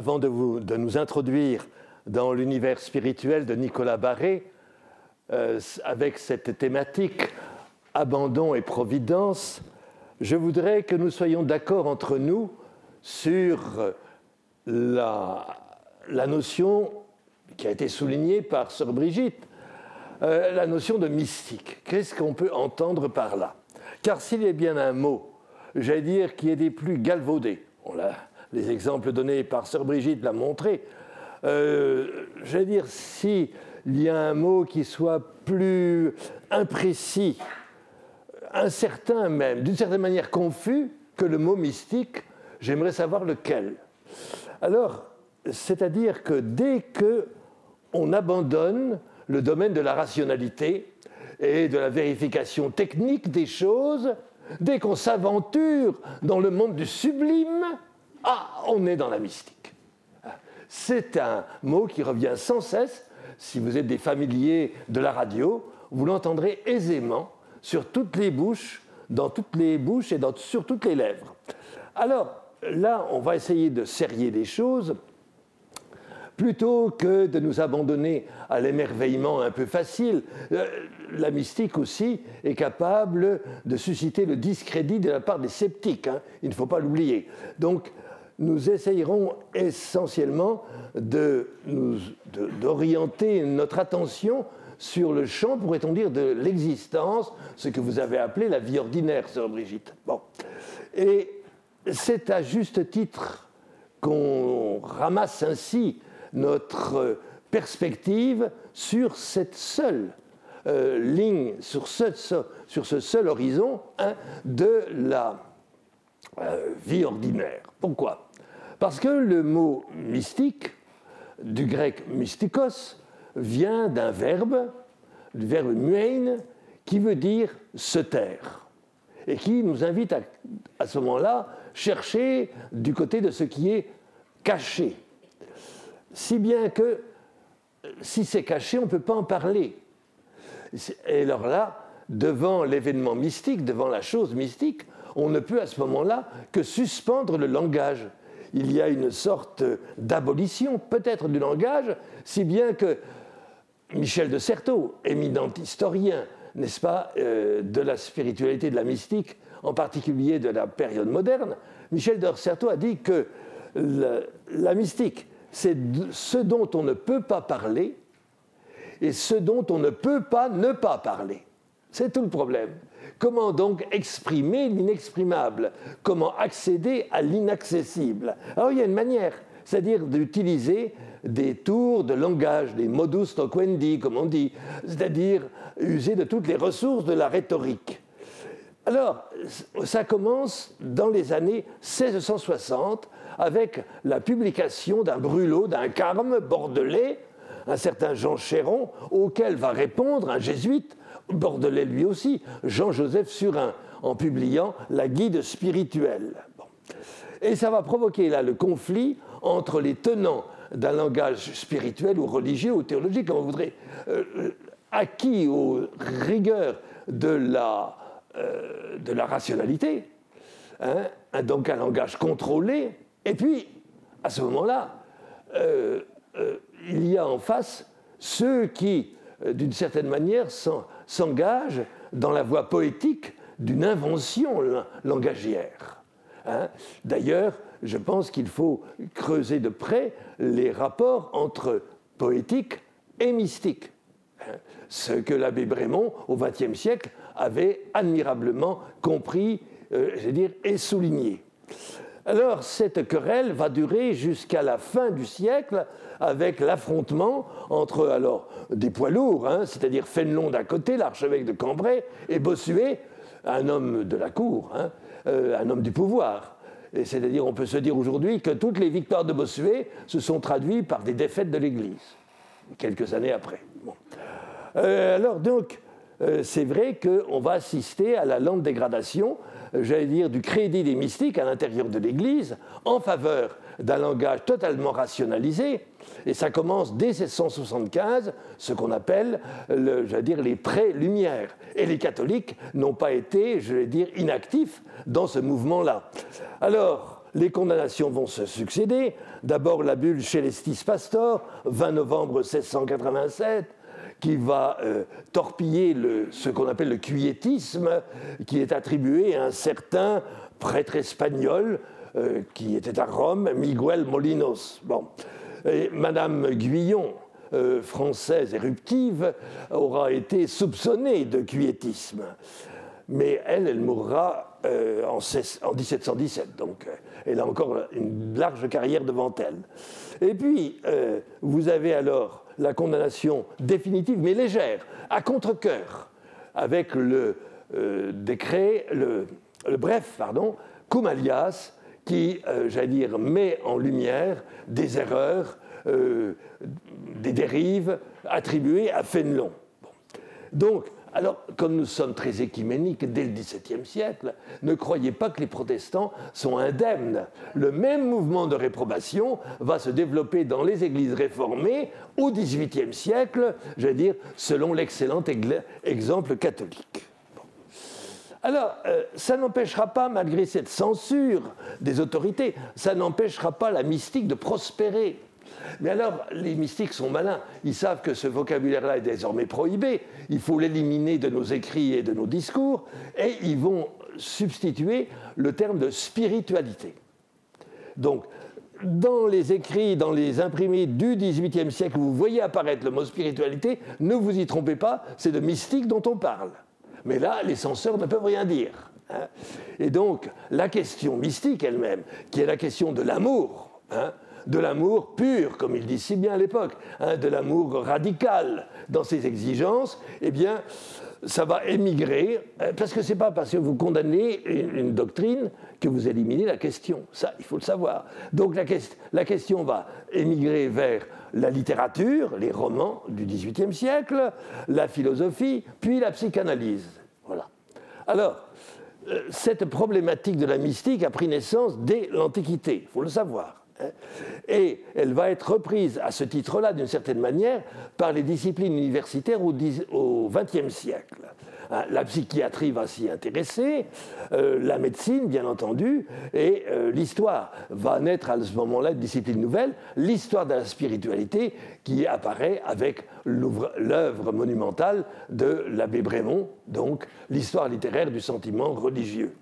avant de, nous introduire dans l'univers spirituel de Nicolas Barré, euh, avec cette thématique abandon et providence, je voudrais que nous soyons d'accord entre nous sur la, notion qui a été soulignée par Sœur Brigitte, euh, la notion de mystique. Qu'est-ce qu'on peut entendre par là? Car s'il est bien un mot, j'allais dire, qui est des plus galvaudés, on les exemples donnés par Sœur Brigitte l'ont montré, euh, j'allais dire, s'il y a un mot qui soit plus imprécis, incertain même, d'une certaine manière confus que le mot mystique, j'aimerais savoir lequel. Alors, c'est-à-dire que dès que on abandonne le domaine de la rationalité et de la vérification technique des choses, dès qu'on s'aventure dans le monde du sublime, ah, on est dans la mystique. C'est un mot qui revient sans cesse. Si vous êtes des familiers de la radio, vous l'entendrez aisément sur toutes les bouches, dans toutes les bouches et sur toutes les lèvres. Alors là, on va essayer de serrer les choses plutôt que de nous abandonner à l'émerveillement un peu facile. Euh, la mystique aussi est capable de susciter le discrédit de la part des sceptiques, hein. il ne faut pas l'oublier. Donc, nous essayerons essentiellement d'orienter notre attention sur le champ, pourrait-on dire, de l'existence, ce que vous avez appelé la vie ordinaire, sœur Brigitte. Et c'est à juste titre qu'on ramasse ainsi notre perspective sur cette seule euh, ligne, sur ce, sur ce, seul horizon hein, de la euh, vie ordinaire. Pourquoi? Parce que le mot mystique, du grec mystikos, vient d'un verbe, du verbe muein, qui veut dire se taire, et qui nous invite à, à ce moment-là chercher du côté de ce qui est caché. Si bien que si c'est caché, on ne peut pas en parler. Et alors là, devant l'événement mystique, devant la chose mystique, on ne peut à ce moment-là que suspendre le langage. Il y a une sorte d'abolition peut-être du langage, si bien que Michel de Certeau, éminent historien, n'est-ce pas, euh, de la spiritualité, de la mystique, en particulier de la période moderne, Michel de Certeau a dit que la mystique, c'est ce dont on ne peut pas parler et ce dont on ne peut pas ne pas parler. C'est tout le problème. Comment donc exprimer l'inexprimable? Comment accéder à l'inaccessible? Alors il y a une manière, c'est-à-dire d'utiliser des tours de langage, des modus toquendi, comme on dit, c'est-à-dire user de toutes les ressources de la rhétorique. Alors, ça commence dans les années 1660 avec la publication d'un brûlot, d'un carme bordelais, un certain Jean Chéron, auquel va répondre un jésuite, bordelais lui aussi, Jean-Joseph Surin, en publiant La guide spirituelle. Et ça va provoquer là le conflit entre les tenants d'un langage spirituel ou religieux ou théologique, comme on voudrait, euh, euh, acquis aux rigueurs de la, euh, de la rationalité, hein, donc un langage contrôlé, et puis, à ce moment-là, il y a en face ceux qui, d'une certaine manière, s'engagent dans la voie poétique d'une invention langagière. Hein. D'ailleurs, je pense qu'il faut creuser de près les rapports entre poétique et mystique. Hein. Ce que l'abbé Brémond, au XXe siècle, avait admirablement compris, euh, et souligné. Alors, cette querelle va durer jusqu'à la fin du siècle avec l'affrontement entre alors des poids lourds, hein, c'est-à-dire Fénelon d'un côté, l'archevêque de Cambrai, et Bossuet, un homme de la cour, hein, euh, un homme du pouvoir. C'est-à-dire, on peut se dire aujourd'hui que toutes les victoires de Bossuet se sont traduites par des défaites de l'Église, quelques années après. Euh, alors donc, c'est vrai qu'on va assister à la lente dégradation, j'allais dire, du crédit des mystiques à l'intérieur de l'Église en faveur d'un langage totalement rationalisé. Et ça commence dès 1675, ce qu'on appelle, le, dire, les pré-lumières. Et les catholiques n'ont pas été, je vais dire, inactifs dans ce mouvement-là. Alors, les condamnations vont se succéder. D'abord la bulle Celestis Pastor, 20 novembre 1687, qui va euh, torpiller ce qu'on appelle le quiétisme, qui est attribué à un certain prêtre espagnol euh, qui était à Rome, Miguel Molinos. Bon. Madame Guyon, euh, française éruptive, aura été soupçonnée de quiétisme. Mais elle, elle mourra en, 1717, donc elle a encore une large carrière devant elle. Et puis, vous avez alors la condamnation définitive, mais légère, à contre-coeur, avec le euh, décret, le, bref, pardon, cum alias, qui, euh, j'allais dire, met en lumière des erreurs, euh, des dérives attribuées à Fénelon. Alors, comme nous sommes très écuméniques dès le XVIIe siècle, ne croyez pas que les protestants sont indemnes. Le même mouvement de réprobation va se développer dans les églises réformées au XVIIIe siècle, je veux dire, selon l'excellent exemple catholique. Alors, euh, ça n'empêchera pas, malgré cette censure des autorités, ça n'empêchera pas la mystique de prospérer. Mais alors, les mystiques sont malins. Ils savent que ce vocabulaire-là est désormais prohibé. Il faut l'éliminer de nos écrits et de nos discours. Et ils vont substituer le terme de spiritualité. Donc, dans les écrits, dans les imprimés du XVIIIe siècle, vous voyez apparaître le mot spiritualité, ne vous y trompez pas, c'est de mystique dont on parle. Mais là, les censeurs ne peuvent rien dire. Hein. Et donc, la question mystique elle-même, qui est la question de l'amour, hein, de l'amour pur, comme il dit si bien à l'époque, hein, de l'amour radical dans ses exigences, eh bien, ça va émigrer, euh, parce que ce n'est pas parce que vous condamnez une, doctrine que vous éliminez la question. Ça, il faut le savoir. Donc la, la question va émigrer vers la littérature, les romans du XVIIIe siècle, la philosophie, puis la psychanalyse. Voilà. Alors, euh, cette problématique de la mystique a pris naissance dès l'Antiquité, il faut le savoir. Et elle va être reprise à ce titre-là, d'une certaine manière, par les disciplines universitaires au XXe siècle. Hein, la psychiatrie va s'y intéresser, euh, la médecine, bien entendu, et euh, l'histoire va naître à ce moment-là une discipline nouvelle, l'histoire de la spiritualité, qui apparaît avec l'œuvre monumentale de l'abbé Brémond, donc l'histoire littéraire du sentiment religieux.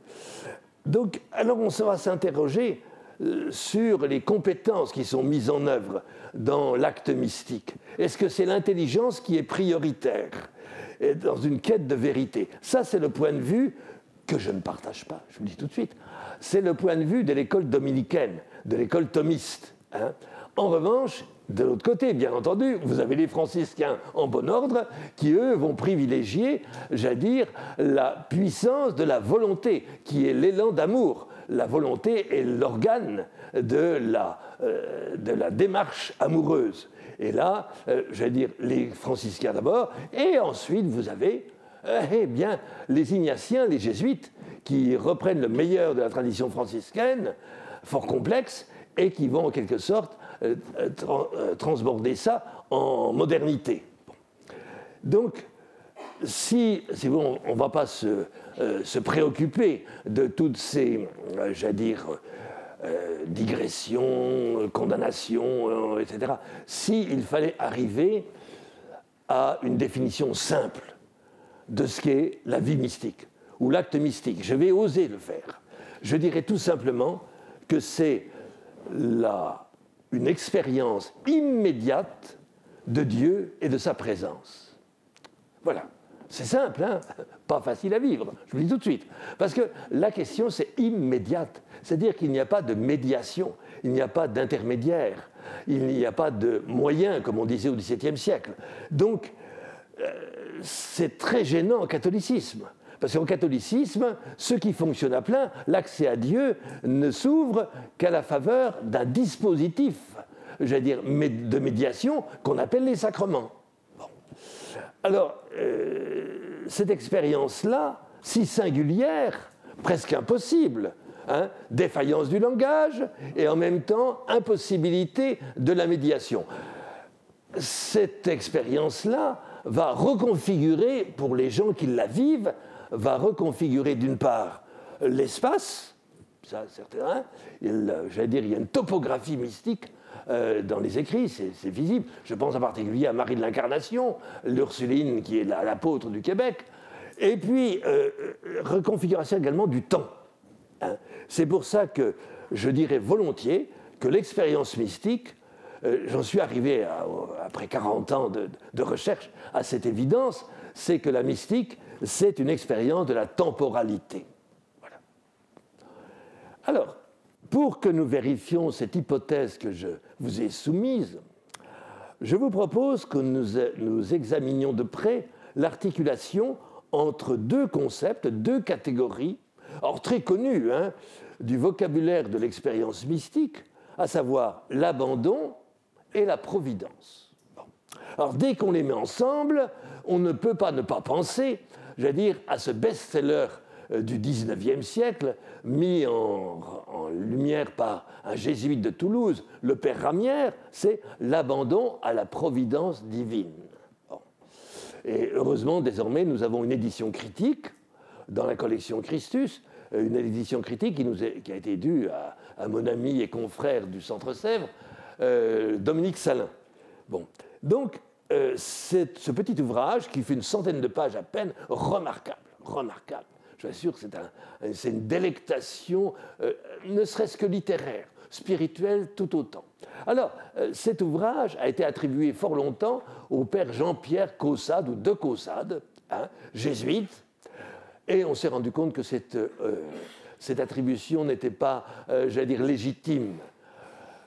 Donc, alors on va s'interroger sur les compétences qui sont mises en œuvre dans l'acte mystique. Est-ce que c'est l'intelligence qui est prioritaire dans une quête de vérité? Ça, c'est le point de vue que je ne partage pas, je vous le dis tout de suite. C'est le point de vue de l'école dominicaine, de l'école thomiste. Hein. En revanche, de l'autre côté, bien entendu, vous avez les franciscains en bon ordre qui, eux, vont privilégier, j'allais dire, la puissance de la volonté, qui est l'élan d'amour la volonté est l'organe de la, euh, de la démarche amoureuse. Et là, euh, je vais dire les franciscains d'abord, et ensuite vous avez euh, eh bien, les ignatiens, les jésuites, qui reprennent le meilleur de la tradition franciscaine, fort complexe, et qui vont en quelque sorte transborder ça en modernité. Donc, si on ne va pas se, euh, se, préoccuper de toutes ces, euh, j'allais dire, euh, digressions, condamnations, etc., s'il fallait arriver à une définition simple de ce qu'est la vie mystique ou l'acte mystique, je vais oser le faire. Je dirais tout simplement que c'est une expérience immédiate de Dieu et de sa présence. Voilà. C'est simple, hein pas facile à vivre, je vous le dis tout de suite. Parce que la question, c'est immédiate. C'est-à-dire qu'il n'y a pas de médiation, il n'y a pas d'intermédiaire, il n'y a pas de moyen, comme on disait au XVIIe siècle. Donc, euh, c'est très gênant en catholicisme. Parce qu'en catholicisme, ce qui fonctionne à plein, l'accès à Dieu ne s'ouvre qu'à la faveur d'un dispositif, j'allais dire, de médiation qu'on appelle les sacrements. Alors, euh, cette expérience-là, si singulière, presque impossible, hein, défaillance du langage et en même temps impossibilité de la médiation. Cette expérience-là va reconfigurer, pour les gens qui la vivent, va reconfigurer d'une part l'espace, ça certain. J'allais dire, il y a une topographie mystique dans les écrits, c'est visible. Je pense en particulier à Marie de l'Incarnation, l'Ursuline qui est l'apôtre du Québec. Et puis, reconfiguration également du temps. Hein. C'est pour ça que je dirais volontiers que l'expérience mystique, euh, j'en suis arrivé après 40 ans de, recherche à cette évidence, c'est que la mystique, c'est une expérience de la temporalité. Alors, pour que nous vérifions cette hypothèse que je vous ai soumise, je vous propose que nous, examinions de près l'articulation entre deux concepts, deux catégories, or très connues, hein, du vocabulaire de l'expérience mystique, à savoir l'abandon et la providence. Alors dès qu'on les met ensemble, on ne peut pas ne pas penser, j'allais dire, à ce best-seller du XIXe siècle, mis en, lumière par un jésuite de Toulouse, le père Ramière, c'est l'abandon à la providence divine. Et heureusement, désormais, nous avons une édition critique dans la collection Christus euh, une édition critique qui, nous a été due à, mon ami et confrère du Centre Sèvres, euh, Dominique Salin. Bon. Donc, euh, c'est ce petit ouvrage qui fait une centaine de pages à peine, remarquable, remarquable. Je vous assure c'est une délectation, ne serait-ce que littéraire, spirituelle tout autant. Alors, cet ouvrage a été attribué fort longtemps au père Jean-Pierre Caussade, ou de Caussade, hein, jésuite, et on s'est rendu compte que cette, euh, attribution n'était pas, euh, j'allais dire, légitime.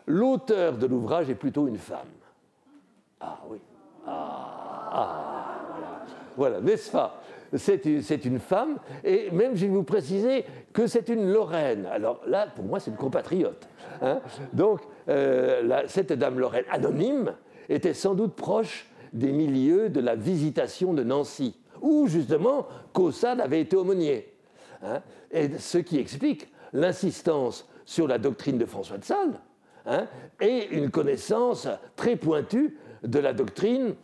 L'auteur de l'ouvrage est plutôt une femme. Ah oui. Ah, ah voilà. Voilà, n'est-ce pas? C'est une, femme, et même je vais vous préciser que c'est une Lorraine. Alors là, pour moi, c'est une compatriote. Hein. Donc, euh, cette dame Lorraine, anonyme, était sans doute proche des milieux de la visitation de Nancy où justement Caussade avait été aumônier. Hein, et ce qui explique l'insistance sur la doctrine de François de Sales hein, et une connaissance très pointue de la doctrine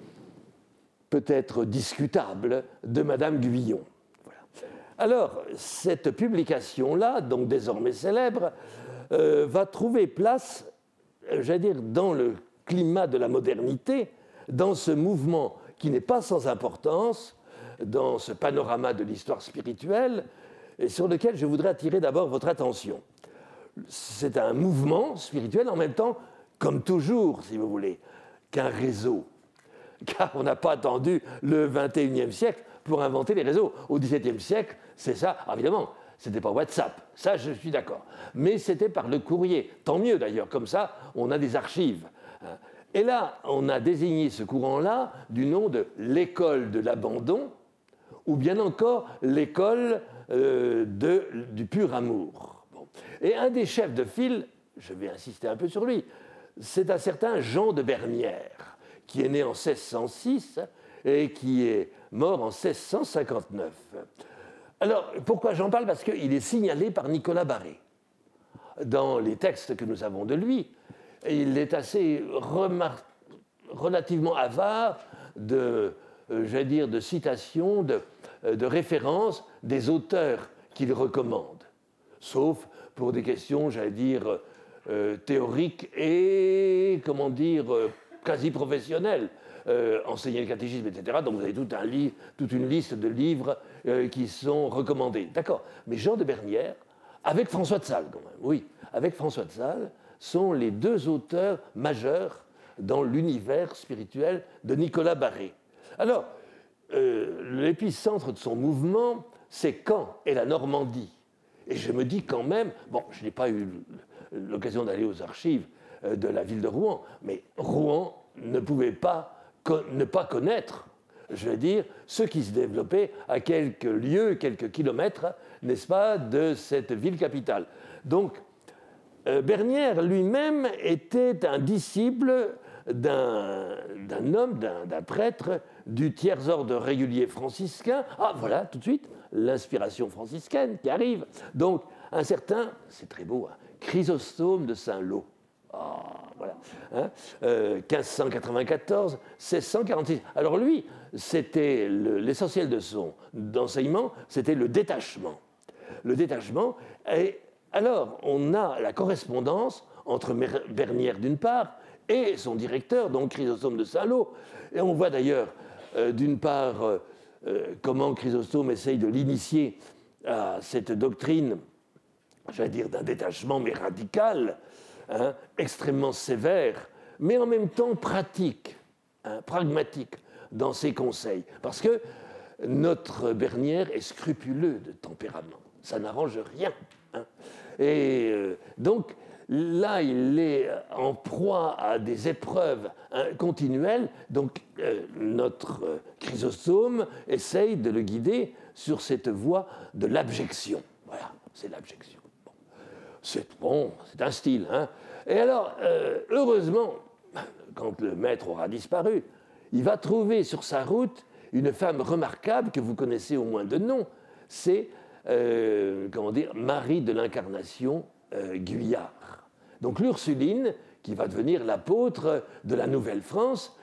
peut-être discutable de Madame Guyon. Alors, cette publication-là, donc désormais célèbre, euh, va trouver place, euh, j'allais dire, dans le climat de la modernité, dans ce mouvement qui n'est pas sans importance, dans ce panorama de l'histoire spirituelle et sur lequel je voudrais attirer d'abord votre attention. C'est un mouvement spirituel en même temps, comme toujours, si vous voulez, qu'un réseau. Car on n'a pas attendu le 21e siècle pour inventer les réseaux. Au XVIIe siècle, c'est ça, évidemment, ce n'était pas WhatsApp, ça je suis d'accord. Mais c'était par le courrier. Tant mieux d'ailleurs, comme ça on a des archives. Et là, on a désigné ce courant-là du nom de l'école de l'abandon, ou bien encore l'école euh, du pur amour. Et un des chefs de file, je vais insister un peu sur lui, c'est un certain Jean de Bernière, qui est né en 1606 et qui est mort en 1659. Alors, pourquoi j'en parle? Parce qu'il est signalé par Nicolas Barré. Dans les textes que nous avons de lui, il est assez relativement avare de, euh, dire, de citations, de, euh, de référence des auteurs qu'il recommande, sauf pour des questions, j'allais dire, euh, théoriques et, comment dire, euh, quasi professionnelles. enseigner le catéchisme, etc. Donc vous avez tout un toute une liste de livres qui sont recommandés. D'accord. Mais Jean de Bernière, avec François de Sales, quand même, oui, avec François de Sales, sont les deux auteurs majeurs dans l'univers spirituel de Nicolas Barré. Alors, euh, l'épicentre de son mouvement, c'est Caen et la Normandie? Et je me dis quand même, bon, je n'ai pas eu l'occasion d'aller aux archives euh, de la ville de Rouen, mais Rouen ne pouvait pas ne pas connaître, je veux dire, ce qui se développait à quelques lieues, quelques kilomètres, n'est-ce pas, de cette ville capitale. Donc, euh, Bernière lui-même était un disciple d'un homme, d'un prêtre du tiers ordre régulier franciscain. Ah, voilà, tout de suite, l'inspiration franciscaine qui arrive. Donc, un certain, c'est très beau, hein, Chrysostome de Saint-Lô. Ah, voilà. 1594, hein, 1646. Alors lui, c'était l'essentiel de son enseignement, c'était le détachement. Le détachement, et alors, on a la correspondance entre Bernière d'une part et son directeur, donc Chrysostome de Saint-Lô. Et on voit d'ailleurs, euh, d'une part, euh, euh, comment Chrysostome essaye de l'initier à cette doctrine, j'allais dire, d'un détachement, mais radical, hein, extrêmement sévère, mais en même temps pratique, hein, pragmatique dans ses conseils. Parce que notre Bernière est scrupuleux de tempérament. Ça n'arrange rien. Hein. Et donc, Là, il est en proie à des épreuves continuelles, donc euh, notre euh, Chrysostome essaye de le guider sur cette voie de l'abjection. Voilà, c'est l'abjection. C'est bon, c'est un style. Hein. Et alors, euh, heureusement, quand le maître aura disparu, il va trouver sur sa route une femme remarquable que vous connaissez au moins de nom. C'est, comment dire, Marie de l'Incarnation Guyard. Donc l'Ursuline, qui va devenir l'apôtre de la Nouvelle-France,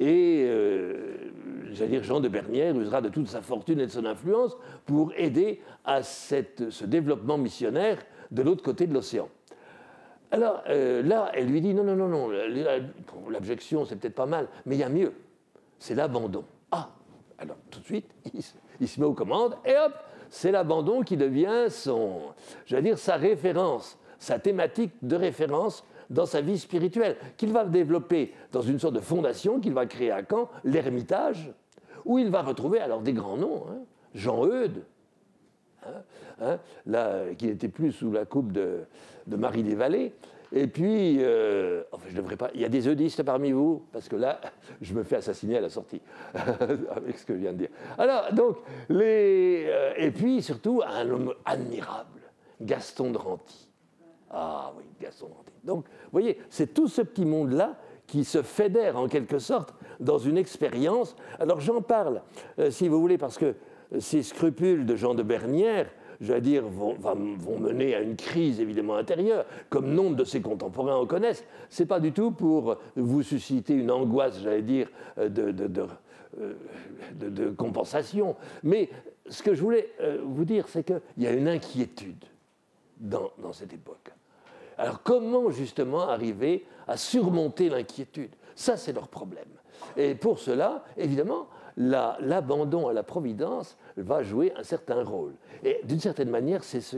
et euh, j'allais dire Jean de Bernière usera de toute sa fortune et de son influence pour aider à ce développement missionnaire de l'autre côté de l'océan. Alors euh, là, elle lui dit non, non, non, non, l'abjection c'est peut-être pas mal, mais il y a mieux, c'est l'abandon. Ah, alors tout de suite, il, il se met aux commandes et hop, c'est l'abandon qui devient son, j'allais dire, sa référence sa thématique de référence dans sa vie spirituelle, qu'il va développer dans une sorte de fondation qu'il va créer à Caen, l'Ermitage, où il va retrouver alors des grands noms, hein. Jean Eudes, hein, hein, là, qui n'était plus sous la coupe de, Marie des Vallées, et puis, euh, enfin, je devrais pas. Il y a des eudistes parmi vous, parce que là, je me fais assassiner à la sortie, avec ce que je viens de dire. Alors, donc, les, euh, et puis surtout, un homme admirable, Gaston de Ranty. Ah oui, Gaston Donc, vous voyez, c'est tout ce petit monde-là qui se fédère en quelque sorte dans une expérience. Alors j'en parle, euh, si vous voulez, parce que ces scrupules de Jean de Bernière, je dire, vont, mener à une crise évidemment intérieure, comme nombre de ses contemporains en connaissent. Ce n'est pas du tout pour vous susciter une angoisse, j'allais dire, euh, euh, de, compensation. Mais ce que je voulais vous dire, c'est qu'il y a une inquiétude dans cette époque. Alors comment justement arriver à surmonter l'inquiétude? Ça, c'est leur problème. Et pour cela, évidemment, l'abandon à la providence va jouer un certain rôle. Et d'une certaine manière, c'est ce,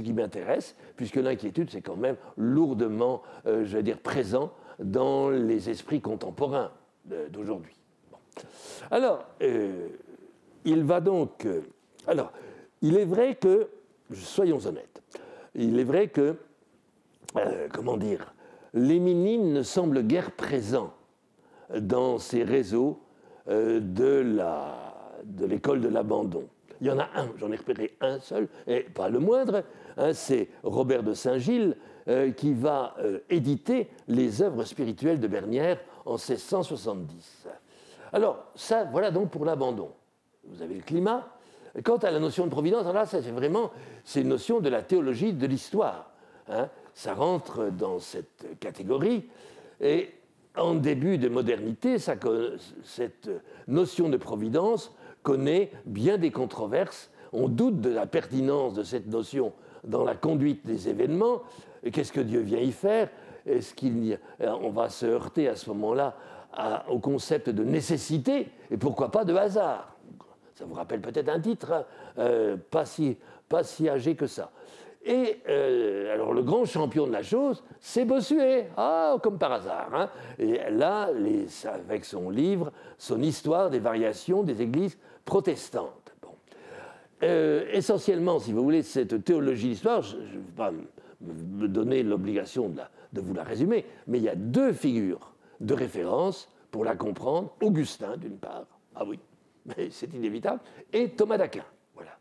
qui m'intéresse, puisque l'inquiétude, c'est quand même lourdement, euh, je vais dire, présent dans les esprits contemporains d'aujourd'hui. Alors, euh, il va donc... Euh, alors, il est vrai que, soyons honnêtes, il est vrai que euh, comment dire, Léminine ne semble guère présent dans ces réseaux euh, de l'école de l'abandon. Il y en a un, j'en ai repéré un seul, et pas le moindre, hein, c'est Robert de Saint-Gilles euh, qui va éditer les œuvres spirituelles de Bernière en 1670. Alors, ça, voilà donc pour l'abandon. Vous avez le climat. Quant à la notion de providence, là, c'est vraiment une notion de la théologie de l'histoire. Hein ça rentre dans cette catégorie. Et en début de modernité, cette notion de providence connaît bien des controverses. On doute de la pertinence de cette notion dans la conduite des événements. Qu'est-ce que Dieu vient y faire? Est-ce qu'il on va se heurter à ce moment-là au concept de nécessité? Et pourquoi pas de hasard? Ça vous rappelle peut-être un titre, hein, euh, pas si âgé que ça. Et euh, alors le grand champion de la chose, c'est Bossuet, ah, comme par hasard. Hein. Et là, avec son livre, son histoire des variations des églises protestantes. Euh, essentiellement, si vous voulez, cette théologie d'histoire, je ne vais pas me donner l'obligation de, vous la résumer, mais il y a deux figures de référence pour la comprendre. Augustin, d'une part, ah oui, c'est inévitable, et Thomas d'Aquin. Voilà.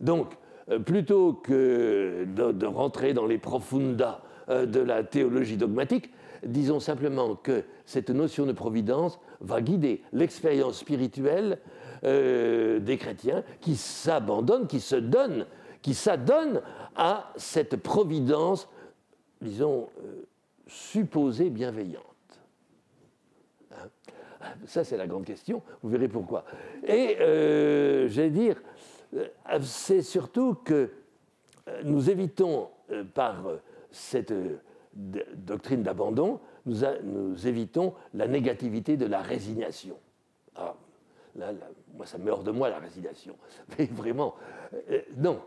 Donc, plutôt que de, rentrer dans les profunda euh, de la théologie dogmatique, disons simplement que cette notion de providence va guider l'expérience spirituelle euh, des chrétiens qui s'abandonnent, qui se donnent, qui s'adonnent à cette providence, disons, supposée bienveillante. Hein? Ça, c'est la grande question, vous verrez pourquoi. Et, j'allais dire, c'est surtout que nous évitons, par cette doctrine d'abandon, nous, évitons la négativité de la résignation. Ah, moi, ça meurt de moi, la résignation. Mais vraiment, non,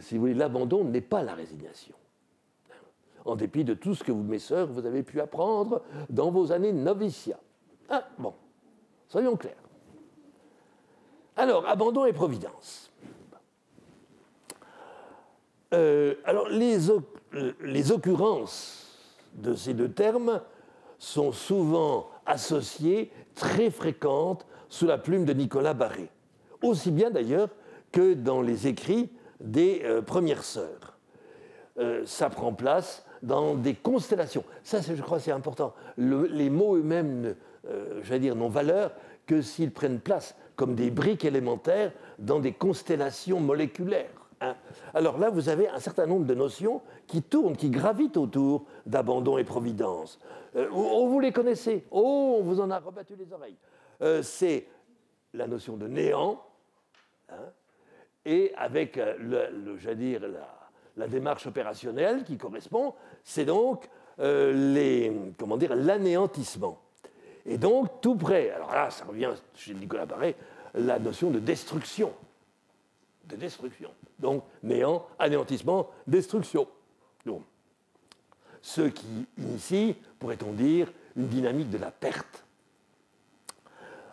si vous voulez, l'abandon n'est pas la résignation en dépit de tout ce que vous, mes sœurs, vous avez pu apprendre dans vos années noviciat. Ah, bon, soyons clairs. Alors, abandon et providence. Euh, alors, les, euh, occurrences de ces deux termes sont souvent associées, très fréquentes, sous la plume de Nicolas Barré, aussi bien d'ailleurs que dans les écrits des euh, premières sœurs. ça prend place dans des constellations. Ça, je crois, c'est important. les mots eux-mêmes, euh, n'ont valeur que s'ils prennent place comme des briques élémentaires dans des constellations moléculaires. Alors là, vous avez un certain nombre de notions qui tournent, qui gravitent autour d'abandon et providence. Euh, vous les connaissez. Oh, on vous en a rebattu les oreilles. Euh, c'est la notion de néant, hein, et avec, le, j'allais dire, la, la démarche opérationnelle qui correspond, c'est donc euh, l'anéantissement. Et donc, tout près, alors là, ça revient chez Nicolas Barré, la notion de destruction. De destruction. Donc, néant, anéantissement, destruction. Donc, ce qui initie, pourrait-on dire, une dynamique de la perte.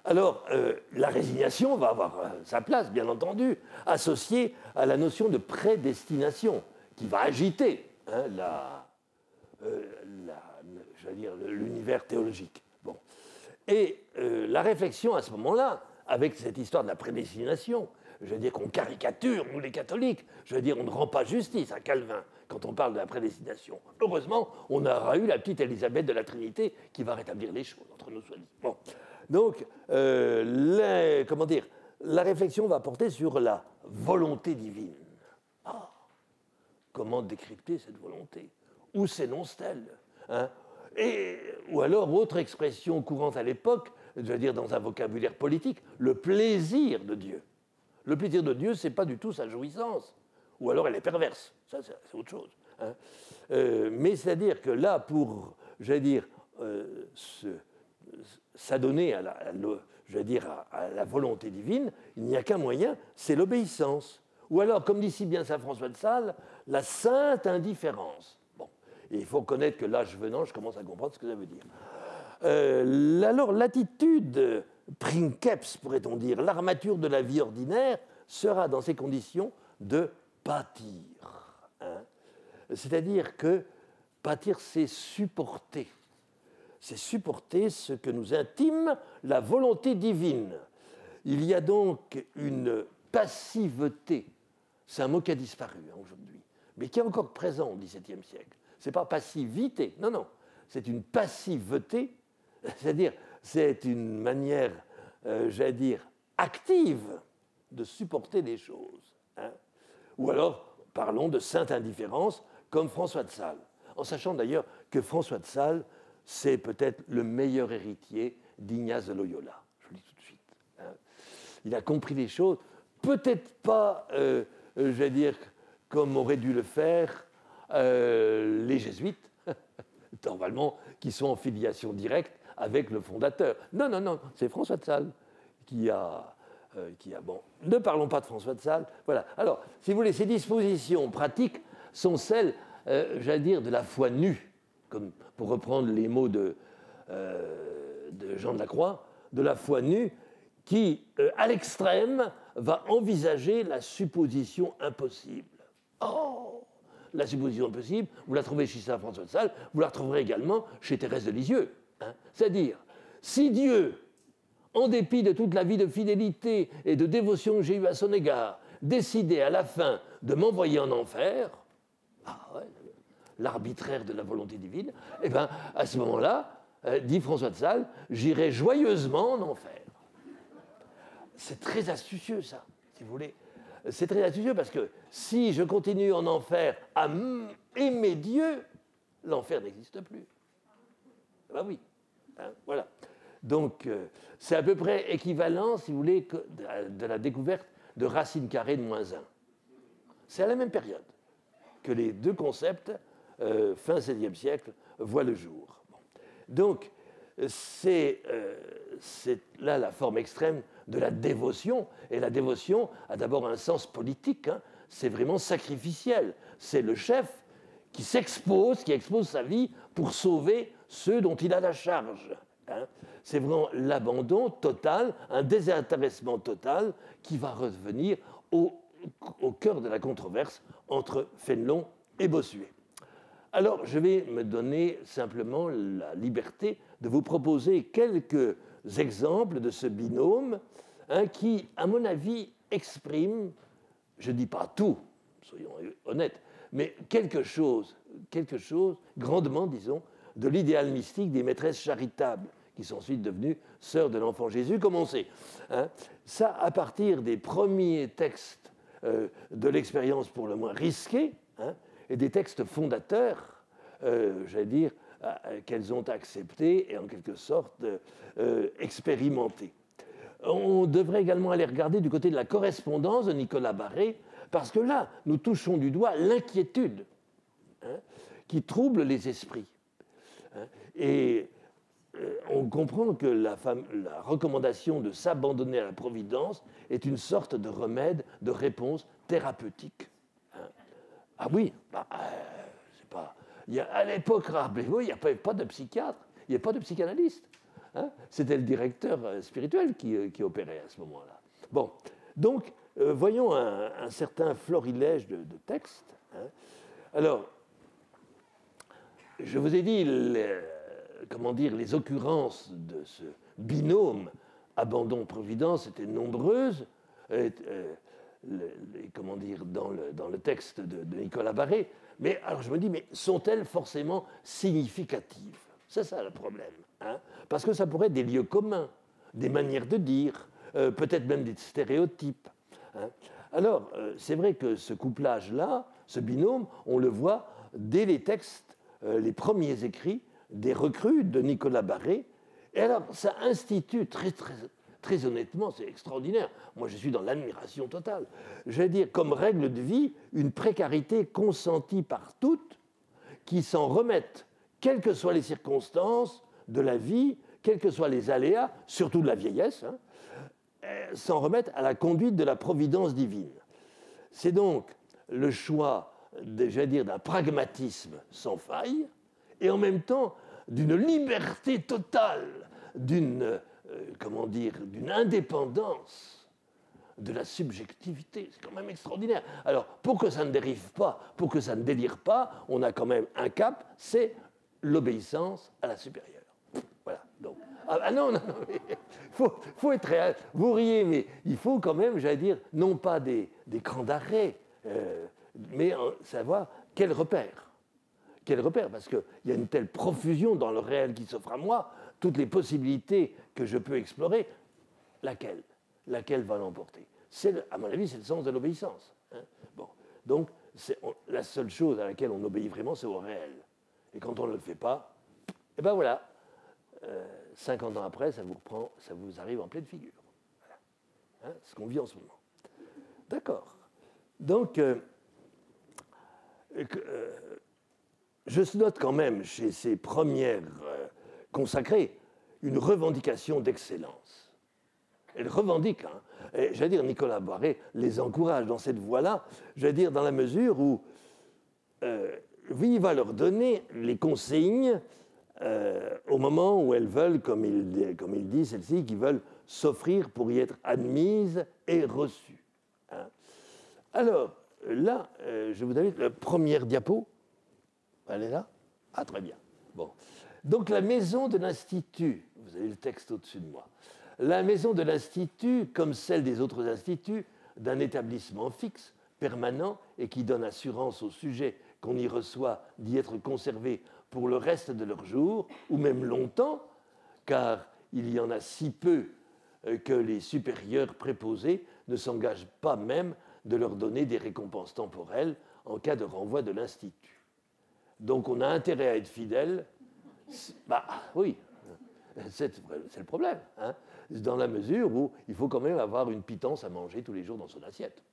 Alors, euh, la résignation va avoir euh, sa place, bien entendu, associée à la notion de prédestination, qui va agiter hein, euh, l'univers théologique. Bon. Et la réflexion à ce moment-là, avec cette histoire de la prédestination, je veux dire qu'on caricature, nous les catholiques, je veux dire on ne rend pas justice à Calvin quand on parle de la prédestination. Heureusement, on aura eu la petite Élisabeth de la Trinité qui va rétablir les choses entre nous. Donc, euh, comment dire, la réflexion va porter sur la volonté divine. Ah, comment décrypter cette volonté? Où s'énonce-t-elle? Hein? Et, Ou alors, autre expression courante à l'époque, je veux dire dans un vocabulaire politique, le plaisir de Dieu. Le plaisir de Dieu, ce n'est pas du tout sa jouissance. Ou alors elle est perverse. Ça, c'est autre chose. Hein. Euh, mais c'est-à-dire que là, pour, j'allais dire, euh, s'adonner à la, à, la volonté divine, il n'y a qu'un moyen, c'est l'obéissance. Ou alors, comme dit si bien saint François de Sales, la sainte indifférence. Bon, il faut connaître que l'âge venant, je commence à comprendre ce que ça veut dire. Euh, alors, l'attitude princeps, pourrait-on dire, l'armature de la vie ordinaire, sera dans ces conditions de pâtir. Hein. C'est-à-dire que pâtir, c'est supporter c'est supporter ce que nous intime la volonté divine. Il y a donc une passivité, c'est un mot qui a disparu hein, aujourd'hui, mais qui est encore présent au XVIIe siècle. Ce n'est pas passivité, non, non, c'est une passivité, c'est-à-dire c'est une manière, euh, j'allais dire, active de supporter les choses. Hein. Ou alors, parlons de sainte indifférence, comme François de Sales, en sachant d'ailleurs que François de Sales c'est peut-être le meilleur héritier d'Ignace de Loyola. Je le dis tout de suite. Hein. Il a compris les choses, peut-être pas, euh, euh, je vais dire, comme auraient dû le faire les jésuites, normalement, qui sont en filiation directe avec le fondateur. Non, non, non, c'est François de Sales qui a, qui a. Bon, ne parlons pas de François de Sales. Voilà. Alors, si vous voulez, ces dispositions pratiques sont celles, j'allais dire, de la foi nue comme pour reprendre les mots de, euh, de Jean de la Croix, de la foi nue, qui, euh, à l'extrême, va envisager la supposition impossible. Oh La supposition impossible, vous la trouvez chez Saint François de Sales, vous la retrouverez également chez Thérèse de Lisieux. Hein? C'est-à-dire, si Dieu, en dépit de toute la vie de fidélité et de dévotion que j'ai eue à son égard, décidait à la fin de m'envoyer en enfer, ah l'arbitraire de la volonté divine, eh bien, à ce moment-là, euh, dit François de Sales, j'irai joyeusement en enfer. C'est très astucieux, ça, si vous voulez. C'est très astucieux parce que si je continue en enfer à aimer Dieu, l'enfer n'existe plus. Ben oui, hein, voilà. Donc, euh, c'est à peu près équivalent, si vous voulez, de la découverte de racine carrée de moins 1. C'est à la même période. que les deux concepts, fin XVIe siècle, voient le jour. Donc, c'est là la forme extrême de la dévotion. Et la dévotion a d'abord un sens politique. Hein. C'est vraiment sacrificiel. C'est le chef qui s'expose, qui expose sa vie pour sauver ceux dont il a la charge. Hein. C'est vraiment l'abandon total, un désintéressement total qui va revenir au, cœur de la controverse entre Fénelon et Bossuet. Alors, je vais me donner simplement la liberté de vous proposer quelques exemples de ce binôme hein, qui, à mon avis, exprime, je ne dis pas tout, soyons honnêtes, mais quelque chose, quelque chose, grandement, disons, de l'idéal mystique des maîtresses charitables, qui sont ensuite devenues sœurs de l'enfant Jésus, comme on sait. Hein. Ça, à partir des premiers textes euh, de l'expérience pour le moins risquée, hein, et des textes fondateurs, euh, j'allais dire, euh, qu'elles ont accepté et en quelque sorte euh, expérimenté. On devrait également aller regarder du côté de la correspondance de Nicolas Barré, parce que là, nous touchons du doigt l'inquiétude hein, qui trouble les esprits. Et euh, on comprend que la, recommandation de s'abandonner à la providence est une sorte de remède, de réponse thérapeutique. Hein. Ah oui, bah, c'est pas à l'époque, rappelez-vous, il n'y avait pas de psychiatre, il n'y avait pas de psychanalyste. Hein. C'était le directeur euh, spirituel euh, qui, opérait à ce moment-là. Bon, donc, euh, voyons un, certain florilège de, textes. Hein. Alors, je vous ai dit, comment dire, les occurrences de ce binôme abandon-providence étaient nombreuses. comment dire, dans le, dans le texte de, Nicolas Barré, mais alors je me dis, mais sont-elles forcément significatives? C'est ça le problème. Hein Parce que ça pourrait être des lieux communs, des manières de dire, euh, peut-être même des stéréotypes. Hein alors, euh, c'est vrai que ce couplage-là, ce binôme, on le voit dès les textes, euh, les premiers écrits des recrues de Nicolas Barré. Et alors, ça institue très, très, très honnêtement, c'est extraordinaire. Moi, je suis dans l'admiration totale. Je vais dire, comme règle de vie, une précarité consentie par toutes qui s'en remettent, quelles que soient les circonstances de la vie, quels que soient les aléas, surtout de la vieillesse, hein, euh, s'en remettent à la conduite de la providence divine. C'est donc le choix, dire, d'un pragmatisme sans faille, et en même temps d'une liberté totale, d'une euh, comment dire, d'une indépendance de la subjectivité. C'est quand même extraordinaire. Alors, pour que ça ne dérive pas, pour que ça ne délire pas, on a quand même un cap, c'est l'obéissance à la supérieure. Voilà. Donc, ah, ah non, non, non, il faut, être réel. Vous riez, mais il faut quand même, j'allais dire, non pas des, des camps d'arrêt, euh, mais savoir quel repère. Quel repère Parce qu'il y a une telle profusion dans le réel qui s'offre à moi toutes les possibilités que je peux explorer, laquelle? Laquelle va l'emporter? À mon avis, c'est le sens de l'obéissance. Hein. bon. Donc, la seule chose à laquelle on obéit vraiment, c'est au réel. Et quand on ne le fait pas, eh ben voilà, 50 euh, ans après, ça vous, reprend, ça vous arrive en pleine figure. Hein, ce qu'on vit en ce moment. D'accord. Donc, euh, euh, je note quand même chez ces premières consacrer une revendication d'excellence. Elle revendique, hein, et j'allais dire, Nicolas Barré les encourage dans cette voie-là, j'allais dire, dans la mesure où euh, il va leur donner les consignes euh, au moment où elles veulent, comme il, comme il dit, celles-ci, qui veulent s'offrir pour y être admises et reçues. Hein. Alors, là, euh, je vous invite, la première diapo, elle est là? Ah, très bien. Bon. Donc la maison de l'Institut, vous avez le texte au-dessus de moi, la maison de l'Institut, comme celle des autres instituts, d'un établissement fixe, permanent, et qui donne assurance aux sujets qu'on y reçoit d'y être conservés pour le reste de leur jour, ou même longtemps, car il y en a si peu euh, que les supérieurs préposés ne s'engagent pas même de leur donner des récompenses temporelles en cas de renvoi de l'Institut. Donc on a intérêt à être fidèle bah oui, c'est le problème. Hein. dans la mesure où il faut quand même avoir une pitance à manger tous les jours dans son assiette.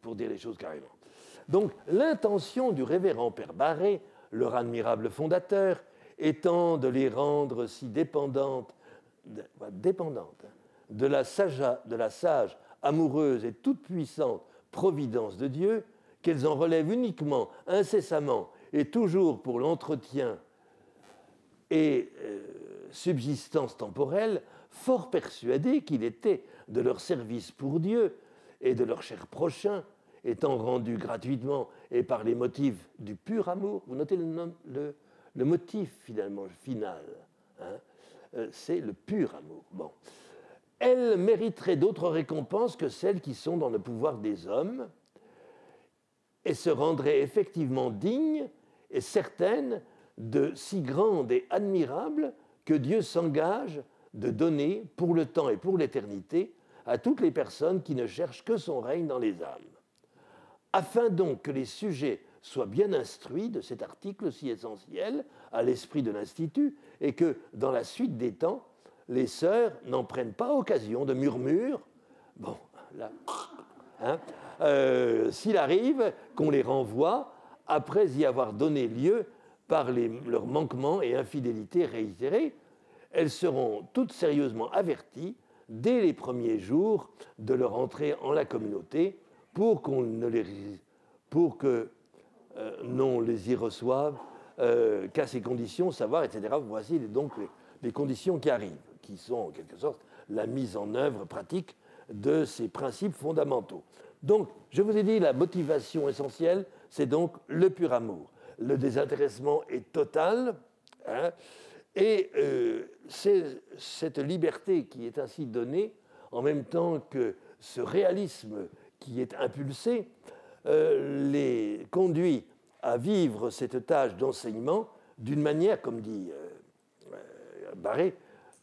Pour dire les choses carrément. Donc l'intention du révérend Père Barré, leur admirable fondateur, étant de les rendre si dépendantes, dépendantes hein, de, la sage, de la sage, amoureuse et toute-puissante providence de Dieu, qu'elles en relèvent uniquement, incessamment et toujours pour l'entretien et euh, subsistance temporelle, fort persuadés qu'il était de leur service pour Dieu et de leur cher prochain, étant rendu gratuitement et par les motifs du pur amour. Vous notez le, le, motif finalement final, hein, euh, c'est le pur amour. Bon. Elle mériterait d'autres récompenses que celles qui sont dans le pouvoir des hommes et se rendrait effectivement digne et certaine de si grande et admirable que Dieu s'engage de donner pour le temps et pour l'éternité à toutes les personnes qui ne cherchent que son règne dans les âmes. Afin donc que les sujets soient bien instruits de cet article si essentiel à l'esprit de l'Institut et que, dans la suite des temps, les sœurs n'en prennent pas occasion de murmures. Bon, là, hein, euh, s'il arrive qu'on les renvoie après y avoir donné lieu par leurs manquements et infidélités réitérées, elles seront toutes sérieusement averties dès les premiers jours de leur entrée en la communauté pour qu'on ne les pour que euh, non les y reçoive euh, qu'à ces conditions, savoir, etc. Voici donc les, conditions qui arrivent, qui sont en quelque sorte la mise en œuvre pratique de ces principes fondamentaux. Donc, je vous ai dit, la motivation essentielle, c'est donc le pur amour. Le désintéressement est total, hein, et euh, cette liberté qui est ainsi donnée, en même temps que ce réalisme qui est impulsé, euh, les conduit à vivre cette tâche d'enseignement d'une manière, comme dit euh, Barré,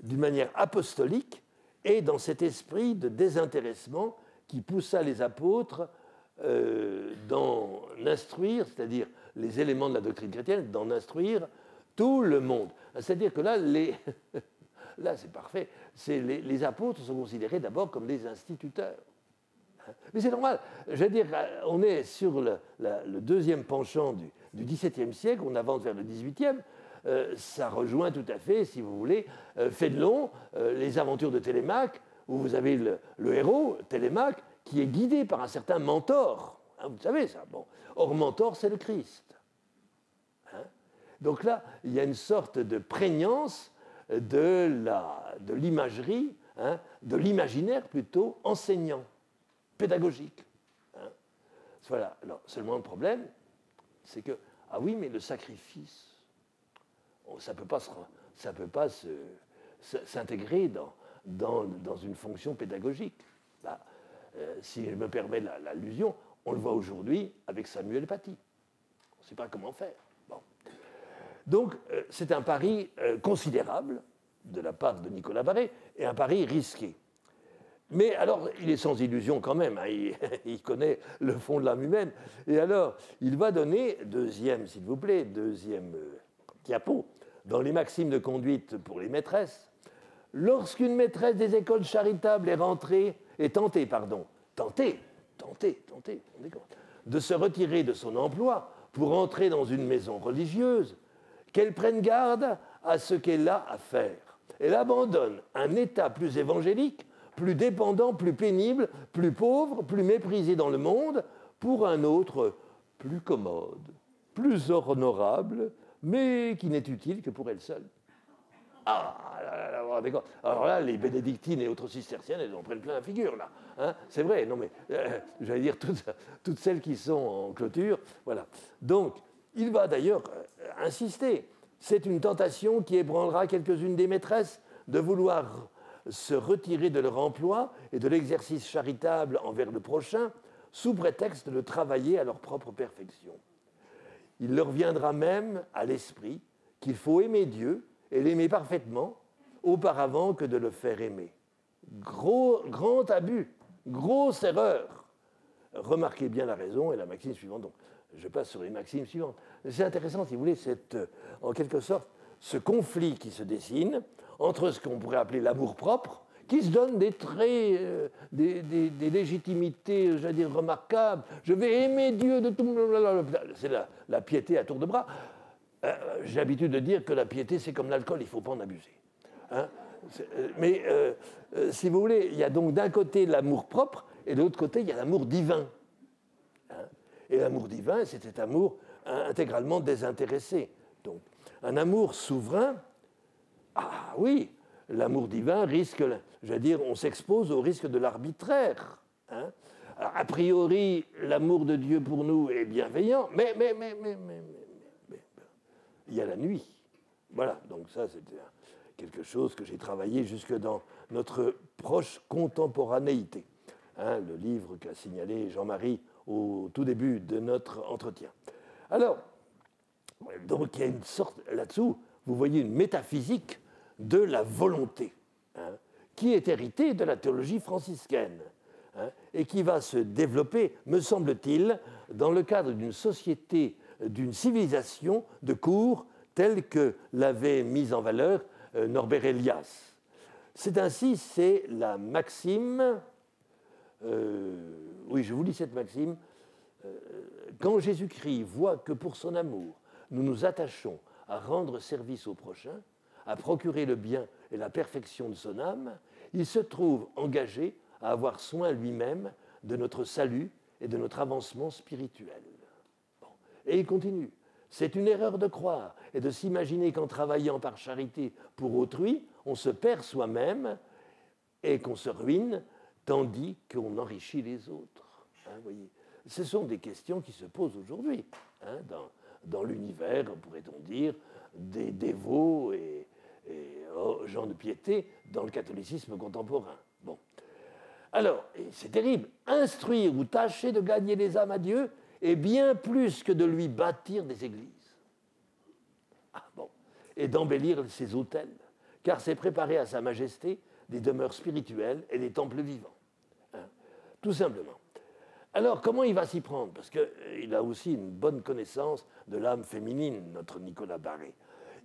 d'une manière apostolique et dans cet esprit de désintéressement qui poussa les apôtres d'en instruire, c'est-à-dire les éléments de la doctrine chrétienne, d'en instruire tout le monde. C'est-à-dire que là, c'est parfait, les, apôtres sont considérés d'abord comme des instituteurs. Mais c'est normal, je veux dire, on est sur le, deuxième penchant du, XVIIe siècle, on avance vers le XVIIIe, euh, ça rejoint tout à fait, si vous voulez, euh, euh, les aventures de Télémaque, où vous avez le, héros, Télémaque, qui est guidé par un certain mentor. Hein, vous savez ça. Bon. Or, mentor, c'est le Christ. Hein? Donc là, il y a une sorte de prégnance de l'imagerie, de, hein, de l'imaginaire plutôt enseignant, pédagogique. Voilà. Alors, seulement le problème, c'est que, ah oui, mais le sacrifice, ça ne peut pas s'intégrer dans, dans, une fonction pédagogique. Bah, euh, si je me permets l'allusion, on le voit aujourd'hui avec Samuel Paty. On ne sait pas comment faire. Donc, euh, c'est un pari euh, considérable de la part de Nicolas Barré et un pari risqué. Mais alors, il est sans illusion quand même, hein, il, il, connaît le fond de l'âme humaine. Et alors, il va donner, deuxième, s'il vous plaît, deuxième diapo, dans les maximes de conduite pour les maîtresses, lorsqu'une maîtresse des écoles charitables est rentrée, est tentée, pardon, tentée, de se retirer de son emploi pour entrer dans une maison religieuse, qu'elle prenne garde à ce qu'elle a à faire. Elle abandonne un état plus évangélique, plus dépendant, plus pénible, plus pauvre, plus méprisé dans le monde, pour un autre plus commode, plus honorable, mais qui n'est utile que pour elle seule. Ah, là, là, d'accord. Alors là, les bénédictines et autres cisterciennes, elles en prennent plein la figure, là. Hein c'est vrai, non mais, euh, j'allais dire toutes, toutes, celles qui sont en clôture, voilà. Donc, il va d'ailleurs euh, insister. C'est une tentation qui ébranlera quelques-unes des maîtresses de vouloir se retirer de leur emploi et de l'exercice charitable envers le prochain, sous prétexte de travailler à leur propre perfection. Il leur viendra même à l'esprit qu'il faut aimer Dieu et l'aimer parfaitement auparavant que de le faire aimer. Gros, grand abus, grosse erreur. Remarquez bien la raison et la maxime suivante. Donc, je passe sur les maximes suivantes. C'est intéressant, si vous voulez, cette, en quelque sorte, ce conflit qui se dessine entre ce qu'on pourrait appeler l'amour propre, qui se donnent des traits, euh, des, légitimités, j'allais dire, remarquables. Je vais aimer Dieu de tout. C'est la, piété à tour de bras. Euh, j'ai l'habitude de dire que la piété, c'est comme l'alcool, il ne faut pas en abuser. Hein. Euh, mais si vous voulez, il y a donc d'un côté l'amour propre et de l'autre côté, il y a l'amour divin. Hein. et l'amour divin, c'est cet amour intégralement désintéressé. Donc, un amour souverain, ah oui, l'amour divin risque, je veux dire, on s'expose au risque de l'arbitraire. Hein. a priori, l'amour de Dieu pour nous est bienveillant, mais, mais, mais, mais, mais, il y a la nuit. Voilà, donc ça, c'est quelque chose que j'ai travaillé jusque dans notre proche contemporanéité. Hein, le livre qu'a signalé Jean-Marie au tout début de notre entretien. Alors, donc il y a une sorte, là-dessous, vous voyez une métaphysique de la volonté, hein, qui est héritée de la théologie franciscaine hein, et qui va se développer, me semble-t-il, dans le cadre d'une société, d'une civilisation de cours telle que l'avait mise en valeur euh, Norbert Elias. C'est ainsi, c'est la maxime, euh, oui, je vous lis cette maxime, euh, quand Jésus-Christ voit que pour son amour, nous nous attachons à rendre service au prochain, à procurer le bien et la perfection de son âme, il se trouve engagé à avoir soin lui-même de notre salut et de notre avancement spirituel. Et il continue. C'est une erreur de croire et de s'imaginer qu'en travaillant par charité pour autrui, on se perd soi-même et qu'on se ruine, tandis qu'on enrichit les autres. Hein, Ce sont des questions qui se posent aujourd'hui hein, dans, dans l'univers, pourrait-on dire, des dévots et, oh, gens de piété dans le catholicisme contemporain. Bon. Alors, c'est terrible, instruire ou tâcher de gagner les âmes à Dieu est bien plus que de lui bâtir des églises. Ah, bon. Et d'embellir ses autels, car c'est préparer à Sa Majesté des demeures spirituelles et des temples vivants. Hein. Tout simplement. Alors, comment il va s'y prendre? Parce qu'il a aussi une bonne connaissance de l'âme féminine, notre Nicolas Barré.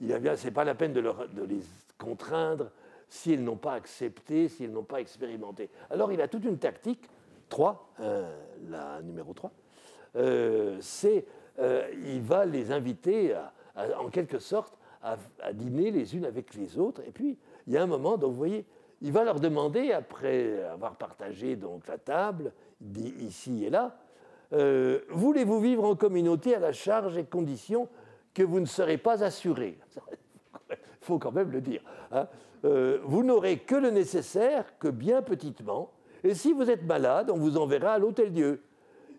Il a bien, c'est pas la peine de, les contraindre s'ils n'ont pas accepté, s'ils n'ont pas expérimenté. Alors, il a toute une tactique, 3, euh, la numéro 3, euh, c'est euh, il va les inviter, en quelque sorte, à, dîner les unes avec les autres. Et puis, il y a un moment, donc vous voyez, il va leur demander, après avoir partagé donc la table, ici et là, euh, voulez-vous vivre en communauté à la charge et condition que vous ne serez pas assuré Il faut quand même le dire. Hein. Euh, vous n'aurez que le nécessaire, que bien petitement, et si vous êtes malade, on vous enverra à l'hôtel Dieu.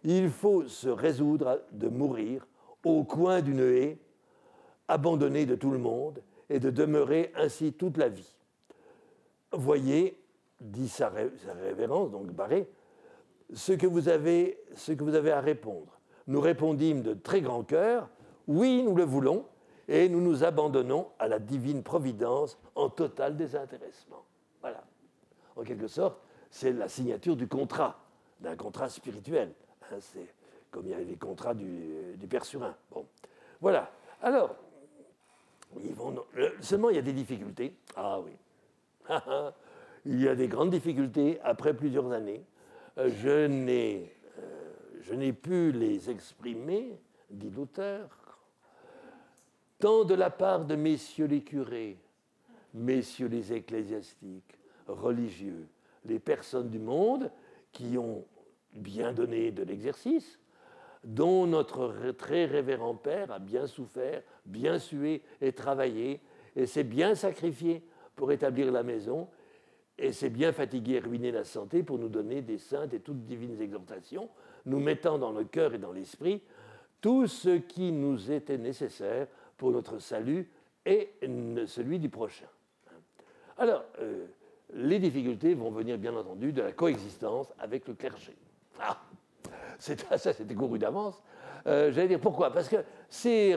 Il faut se résoudre de mourir au coin d'une haie, abandonné de tout le monde, et de demeurer ainsi toute la vie voyez, dit sa, révérence, donc Barré, ce que, vous avez, ce que vous avez à répondre. Nous répondîmes de très grand cœur, oui, nous le voulons, et nous nous abandonnons à la divine providence en total désintéressement. Voilà. En quelque sorte, c'est la signature du contrat, d'un contrat spirituel. C'est comme il y a les contrats du, Père Surin. Bon. Voilà. Alors, seulement il y a des difficultés. Ah oui. Il y a des grandes difficultés après plusieurs années. Euh, euh, je n'ai pu les exprimer, dit l'auteur, tant de la part de messieurs les curés, messieurs les ecclésiastiques, religieux, les personnes du monde qui ont bien donné de l'exercice, dont notre très révérend Père a bien souffert, bien sué et travaillé, et s'est bien sacrifié pour établir la maison, et s'est bien fatigué et ruiné la santé pour nous donner des saintes et toutes divines exhortations, nous mettant dans le cœur et dans l'esprit tout ce qui nous était nécessaire pour notre salut et celui du prochain. Alors, euh, les difficultés vont venir bien entendu de la coexistence avec le clergé. Ah, ça, c'était couru d'avance. Euh, j'allais dire pourquoi? Parce que c'est.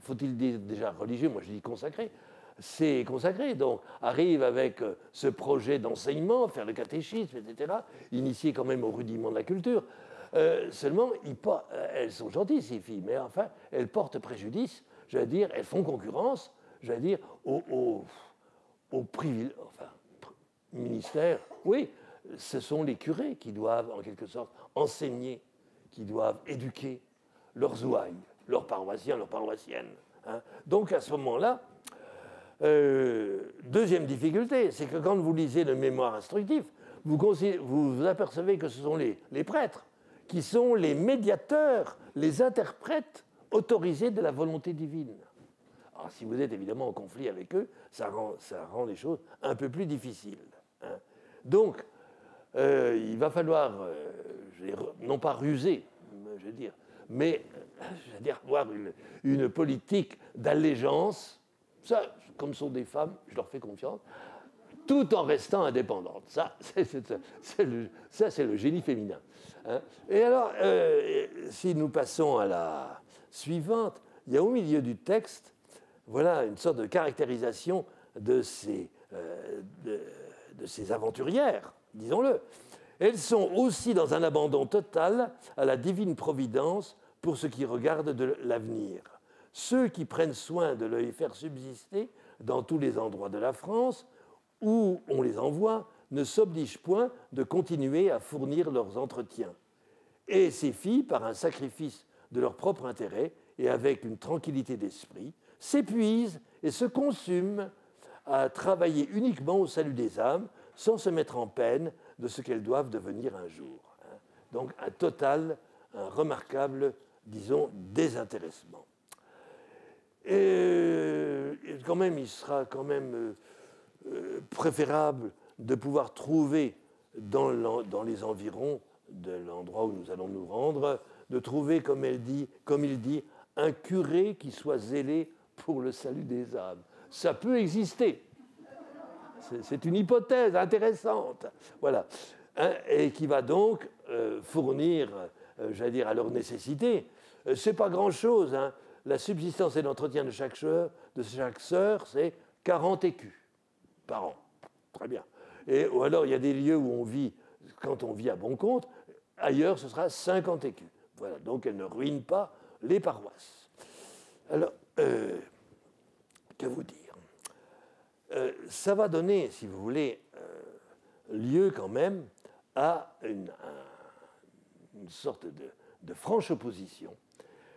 Faut-il dire déjà religieux? Moi, je dis consacré c'est consacré. Donc, arrive avec euh, ce projet d'enseignement, faire le catéchisme, etc., initié quand même au rudiment de la culture. Euh, seulement, euh, elles sont gentilles, ces filles, mais enfin, elles portent préjudice, j'allais dire, elles font concurrence, j'allais dire, au, au, ministère, oui, ce sont les curés qui doivent, en quelque sorte, enseigner, qui doivent éduquer leurs ouailles, leurs paroissiens, leurs paroissiennes. Hein. Donc à ce moment-là, euh, deuxième difficulté, c'est que quand vous lisez le mémoire instructif, vous, vous apercevez que ce sont les, prêtres qui sont les médiateurs, les interprètes autorisés de la volonté divine. Alors si vous êtes évidemment en conflit avec eux, ça rend, ça rend les choses un peu plus difficiles. Hein. Donc, euh, il va falloir, euh, non pas ruser, je veux dire, mais je veux dire, avoir une, politique d'allégeance. Ça, comme sont des femmes, je leur fais confiance, tout en restant indépendantes. Ça, c'est le, génie féminin. Hein. Et alors, euh, si nous passons à la suivante, il y a au milieu du texte, voilà une sorte de caractérisation de ces, de ces aventurières disons-le. Elles sont aussi dans un abandon total à la divine providence pour ce qui regarde de l'avenir. Ceux qui prennent soin de les faire subsister dans tous les endroits de la France où on les envoie ne s'obligent point de continuer à fournir leurs entretiens. Et ces filles, par un sacrifice de leur propre intérêt et avec une tranquillité d'esprit, s'épuisent et se consument à travailler uniquement au salut des âmes, sans se mettre en peine de ce qu'elles doivent devenir un jour. Hein. Donc un total, un remarquable, disons, désintéressement. Et quand même, il sera quand même euh, euh, préférable de pouvoir trouver dans, les environs de l'endroit où nous allons nous rendre, de trouver, comme, elle dit, comme il dit, un curé qui soit zélé pour le salut des âmes. Ça peut exister. C'est une hypothèse intéressante. Voilà. Hein, et qui va donc euh, fournir, euh, j'allais dire, à leurs nécessités. Euh, c'est pas grand-chose. Hein. La subsistance et l'entretien de chaque sœur, de chaque sœur, c'est 40 écus par an. Très bien. Et, ou alors, il y a des lieux où on vit, quand on vit à bon compte, ailleurs, ce sera 50 écus. Voilà. Donc, elle ne ruine pas les paroisses. Alors, que vous dire? Euh, ça va donner, si vous voulez, euh, lieu quand même à une, sorte de, franche opposition,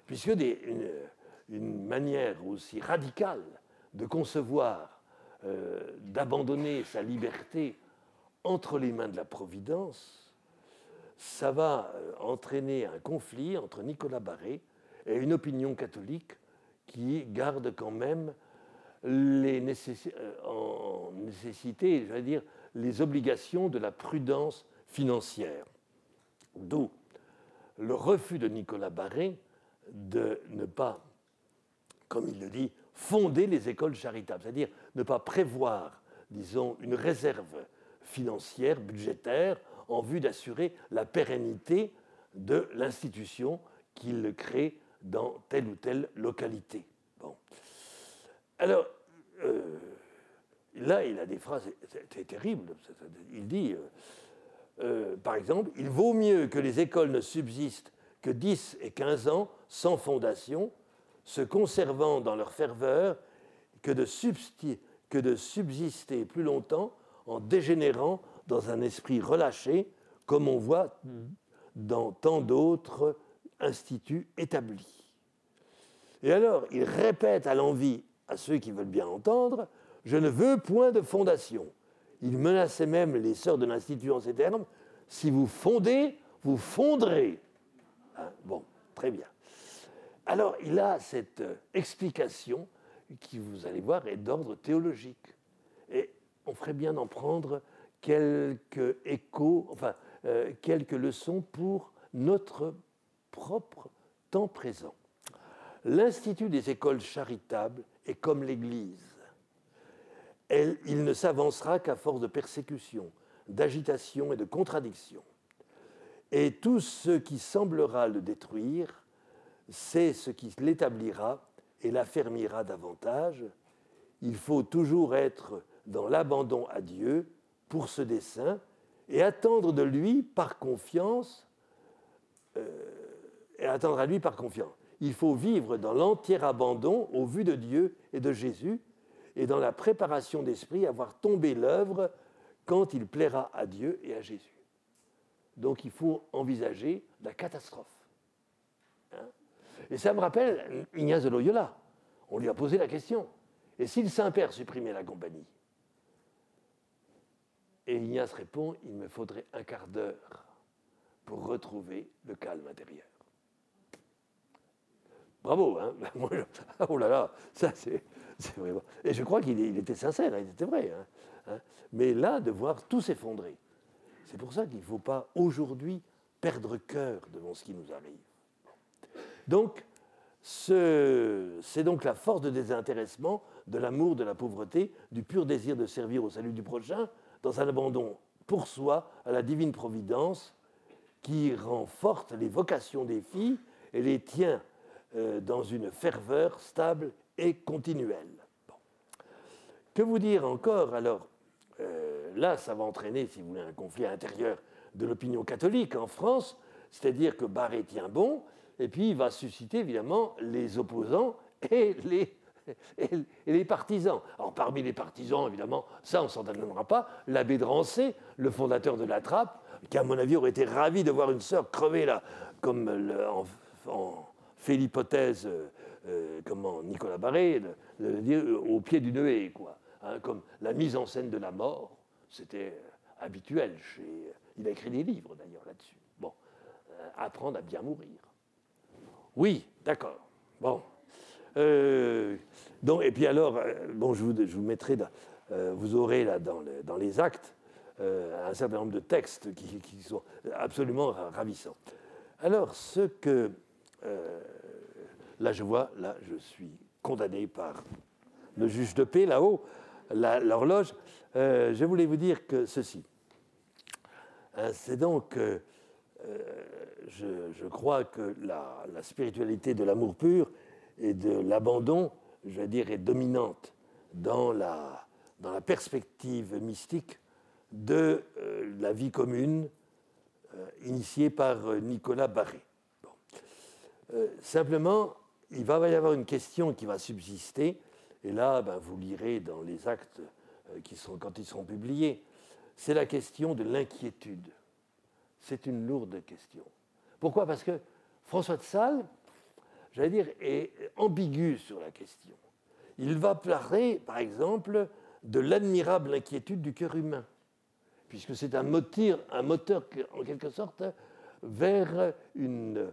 puisque une, manière aussi radicale de concevoir, euh, d'abandonner sa liberté entre les mains de la Providence, ça va entraîner un conflit entre Nicolas Barré et une opinion catholique qui garde quand même les euh, en nécessité, je dire, les obligations de la prudence financière. D'où le refus de Nicolas Barré de ne pas, comme il le dit, fonder les écoles charitables, c'est-à-dire ne pas prévoir, disons, une réserve financière, budgétaire, en vue d'assurer la pérennité de l'institution qu'il crée dans telle ou telle localité. Alors, euh, là, il a des phrases terribles. Il dit, euh, euh, par exemple, il vaut mieux que les écoles ne subsistent que 10 et 15 ans sans fondation, se conservant dans leur ferveur, que de, que de subsister plus longtemps en dégénérant dans un esprit relâché, comme on voit dans tant d'autres instituts établis. Et alors, il répète à l'envie à ceux qui veulent bien entendre, je ne veux point de fondation. Il menaçait même les sœurs de l'Institut en ces termes, si vous fondez, vous fondrez. Hein, bon, très bien. Alors, il a cette euh, explication qui, vous allez voir, est d'ordre théologique. Et on ferait bien d'en prendre quelques échos, enfin, euh, quelques leçons pour notre propre temps présent. L'Institut des écoles charitables est comme l'Église. il ne s'avancera qu'à force de persécution, d'agitation et de contradiction. Et tout ce qui semblera le détruire, c'est ce qui l'établira et l'affermira davantage. Il faut toujours être dans l'abandon à Dieu pour ce dessein et attendre de lui par confiance, euh, et attendre à lui par confiance il faut vivre dans l'entier abandon au vu de Dieu et de Jésus, et dans la préparation d'esprit, avoir tombé l'œuvre quand il plaira à Dieu et à Jésus. Donc il faut envisager la catastrophe. Hein. et ça me rappelle Ignace de Loyola. On lui a posé la question. Et si le Saint-Père supprimait la compagnie Et Ignace répond, il me faudrait un quart d'heure pour retrouver le calme intérieur. Bravo, hein Oh là là, ça c'est vraiment... Et je crois qu'il était sincère, il était vrai. Hein, hein. Mais là, de voir tout s'effondrer, c'est pour ça qu'il ne faut pas aujourd'hui perdre cœur devant ce qui nous arrive. Donc, c'est donc la force de désintéressement, de l'amour, de la pauvreté, du pur désir de servir au salut du prochain, dans un abandon pour soi à la divine providence qui rend fortes les vocations des filles et les tient dans une ferveur stable et continuelle. Que vous dire encore Alors, euh, là, ça va entraîner, si vous voulez, un conflit intérieur de l'opinion catholique en France, c'est-à-dire que Barré tient bon, et puis il va susciter évidemment les opposants et les, partisans. Alors parmi les partisans, évidemment, ça on s'en donnera pas, l'abbé Drancé, le fondateur de la Trappe, qui à mon avis aurait été ravi de voir une sœur crever là, comme en, fait l'hypothèse, euh, euh, comment Nicolas Barré, au pied d'une haie, quoi. Hein, comme la mise en scène de la mort, c'était habituel chez... Il a écrit des livres d'ailleurs là-dessus. Bon, euh, apprendre à bien mourir. Oui, d'accord. Bon. Euh, et puis alors, euh, bon, je vous, je mettrai, euh, vous aurez là dans, dans les actes un certain nombre de textes qui, qui sont absolument ravissants. Alors, ce que. Là, je vois, là, je suis condamné par le juge de paix là-haut, l'horloge. je voulais vous dire que ceci. Hein, c'est donc euh, je, crois que la, spiritualité de l'amour pur et de l'abandon, je veux dire, est dominante dans la, dans la perspective mystique de euh, la vie commune euh, initiée par Nicolas Barré. Simplement, il va y avoir une question qui va subsister, et là, ben, vous lirez dans les actes sont, quand ils seront publiés, c'est la question de l'inquiétude c'est une lourde question. Pourquoi? Parce que François de Sales, j'allais dire, est ambigu sur la question. Il va parler, par exemple, de l'admirable inquiétude du cœur humain, puisque c'est un moteur, un moteur, en quelque sorte, vers une,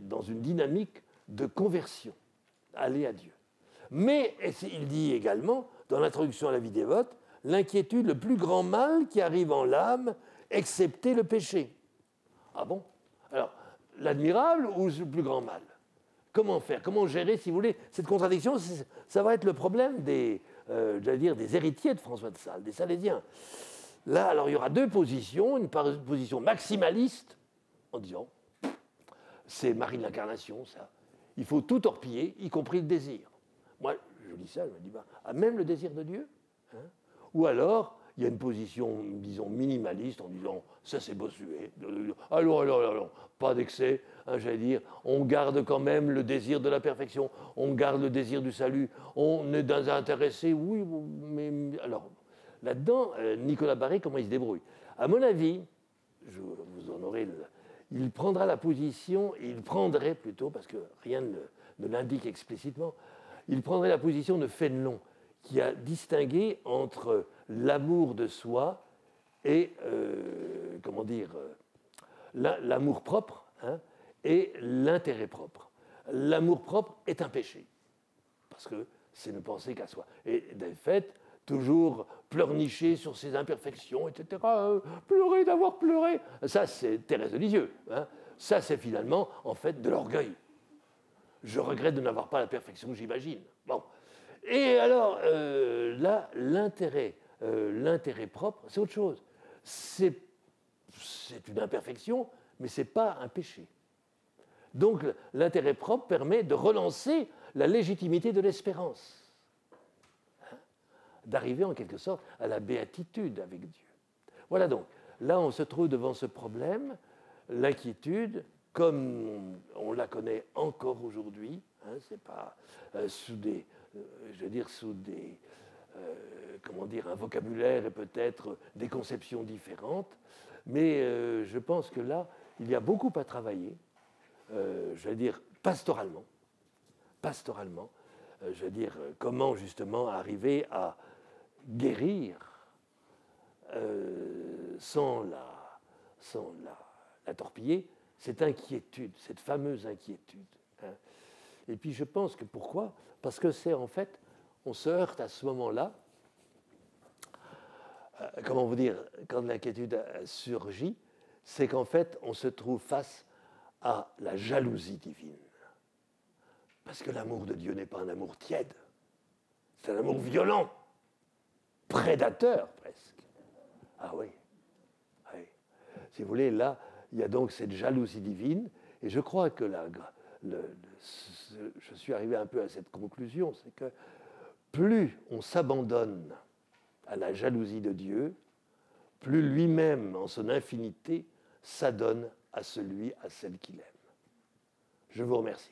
dans une dynamique de conversion, aller à Dieu. Mais il dit également, dans l'introduction à la vie dévote, l'inquiétude, le plus grand mal qui arrive en l'âme, excepté le péché. Ah bon? Alors, l'admirable ou le plus grand mal? Comment faire? Comment gérer, si vous voulez, cette contradiction? Ça va être le problème des, euh, dire, des héritiers de François de Sales, des Salésiens. Là, alors, il y aura deux positions. Une position maximaliste, en disant, c'est Marie de l'Incarnation, ça. Il faut tout torpiller, y compris le désir. Moi, je dis ça, je me dis, bah, ah, même le désir de Dieu hein Ou alors, il y a une position, disons, minimaliste en disant ça c'est bossué. Alors, alors, alors, pas d'excès, hein, j'allais dire. On garde quand même le désir de la perfection, on garde le désir du salut, on est dans un intéressé, oui, mais. Alors, là-dedans, euh, Nicolas Barré, comment il se débrouille? À mon avis, je, vous en aurez. Il prendra la position, il prendrait plutôt, parce que rien ne, l'indique explicitement, il prendrait la position de Fénelon qui a distingué entre l'amour de soi et, euh, comment dire, euh, l'amour propre hein, et l'intérêt propre. L'amour propre est un péché, parce que c'est ne penser qu'à soi. Et de fait, toujours pleurnicher sur ses imperfections, etc. Euh, pleurer d'avoir pleuré. Ça, c'est Thérèse de Lisieux. Hein. Ça, c'est finalement, en fait, de l'orgueil. Je regrette de n'avoir pas la perfection, j'imagine. Bon, et alors, euh, là, l'intérêt, euh, l'intérêt propre, c'est autre chose. C'est, une imperfection, mais ce n'est pas un péché. Donc, l'intérêt propre permet de relancer la légitimité de l'espérance, hein, d'arriver en quelque sorte à la béatitude avec Dieu. Voilà donc, là, on se trouve devant ce problème, l'inquiétude, comme on, la connaît encore aujourd'hui, hein, c'est pas euh, sous des euh, je veux dire, sous des, comment dire, un vocabulaire et peut-être des conceptions différentes. Mais je pense que là, il y a beaucoup à travailler, je vais dire pastoralement, pastoralement, je veux dire, comment justement arriver à guérir sans, la, sans la torpiller cette inquiétude, cette fameuse inquiétude. Hein. Et puis je pense que pourquoi? Parce que c'est en fait, on se heurte à ce moment-là, euh, comment vous dire, quand l'inquiétude surgit, c'est qu'en fait, on se trouve face à la jalousie divine. Parce que l'amour de Dieu n'est pas un amour tiède, c'est un amour violent, prédateur presque. Ah oui, ah oui. Si vous voulez, là, il y a donc cette jalousie divine, et je crois que la, je suis arrivé un peu à cette conclusion, c'est que plus on s'abandonne à la jalousie de Dieu, plus lui-même, en son infinité, s'adonne à celui, à celle qu'il aime. Je vous remercie.